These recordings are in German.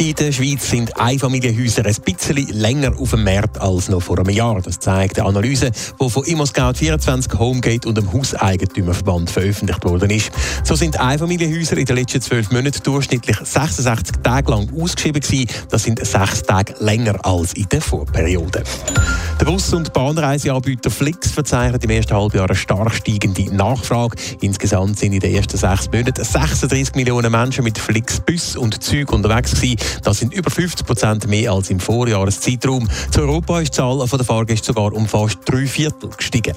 In der Schweiz sind Einfamilienhäuser ein bisschen länger auf dem Markt als noch vor einem Jahr. Das zeigt eine Analyse, die von ImmoScout24 Homegate und dem Hauseigentümerverband veröffentlicht worden ist. So sind Einfamilienhäuser in den letzten zwölf Monaten durchschnittlich 66 Tage lang ausgeschrieben gewesen. Das sind sechs Tage länger als in der Vorperiode. Der Bus- und Bahnreiseanbieter Flix verzeichnet im ersten Halbjahr eine stark steigende Nachfrage. Insgesamt sind in den ersten sechs Monaten 36 Millionen Menschen mit Flix Bus und Züg unterwegs gewesen. Das sind über 50 Prozent mehr als im Vorjahreszeitraum. Zu Europa ist die Zahl der Fahrgäste sogar um fast drei Viertel gestiegen.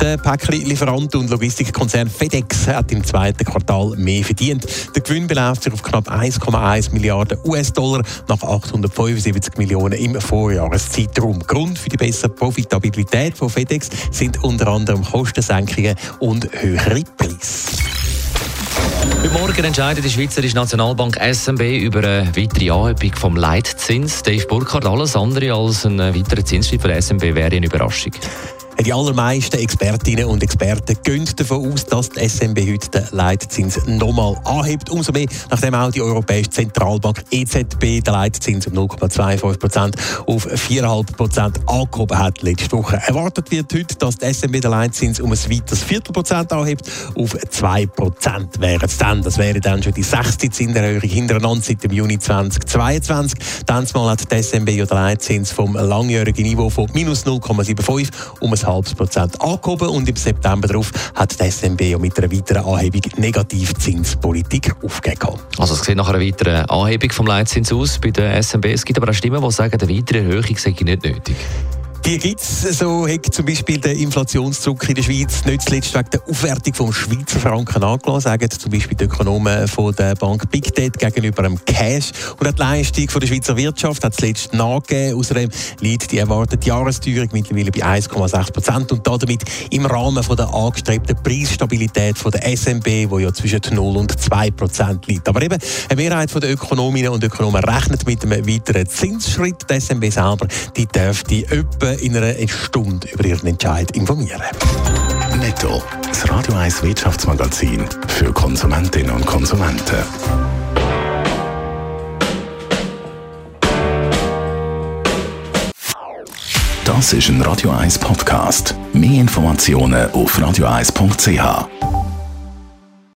Der Päckli-Lieferant und Logistikkonzern FedEx hat im zweiten Quartal mehr verdient. Der Gewinn beläuft sich auf knapp 1,1 Milliarden US-Dollar nach 875 Millionen im Vorjahreszeitraum. Grund für die bessere Profitabilität von FedEx sind unter anderem Kostensenkungen und höhere Preise. Heute Morgen entscheidet die Schweizerische Nationalbank SMB über eine weitere Anhebung vom Leitzins. Dave Burkhardt, alles andere als ein weiterer Zinsschritt von der SMB wäre eine Überraschung. Die allermeisten Expertinnen und Experten gehen davon aus, dass die SMB heute den Leitzins nochmal anhebt. Umso mehr, nachdem auch die Europäische Zentralbank EZB den Leitzins um 0,25 Prozent auf 4,5 Prozent angehoben hat letzte Woche. Erwartet wird heute, dass die SMB den Leitzins um ein weiteres Viertelprozent anhebt. Auf 2 Prozent wäre es dann. Das wäre dann schon die sechste Zinserhöhung hintereinander seit dem Juni 2022. Dann hat die ja den Leitzins vom langjährigen Niveau von minus 0,75 um ein halbes Prozent angehoben und im September darauf hat die SNB mit einer weiteren Anhebung Negativzinspolitik aufgegeben. Also es sieht nach einer weiteren Anhebung vom Leitzins aus bei der SNB. Es gibt aber auch Stimmen, die sagen, eine weitere Erhöhung sei nicht nötig. Die gibt es. So hat zum Beispiel der Inflationsdruck in der Schweiz nicht zuletzt wegen der Aufwertung vom Schweizer Franken angelassen, sagen zum Beispiel die Ökonomen von der Bank Big Debt gegenüber dem Cash. Und auch die Leistung von der Schweizer Wirtschaft hat zuletzt nachgegeben. Außerdem liegt die erwartete Jahresteuerung mittlerweile bei 1,6 Prozent und damit im Rahmen von der angestrebten Preisstabilität von der SMB, die ja zwischen 0 und 2 Prozent liegt. Aber eben, eine Mehrheit der Ökonominnen und Ökonomen rechnet mit einem weiteren Zinsschritt. Die SMB selber die dürfte in einer Stunde über ihren Entscheid informieren. Netto, das Radio 1 Wirtschaftsmagazin für Konsumentinnen und Konsumenten. Das ist ein Radio 1 Podcast. Mehr Informationen auf radio1.ch.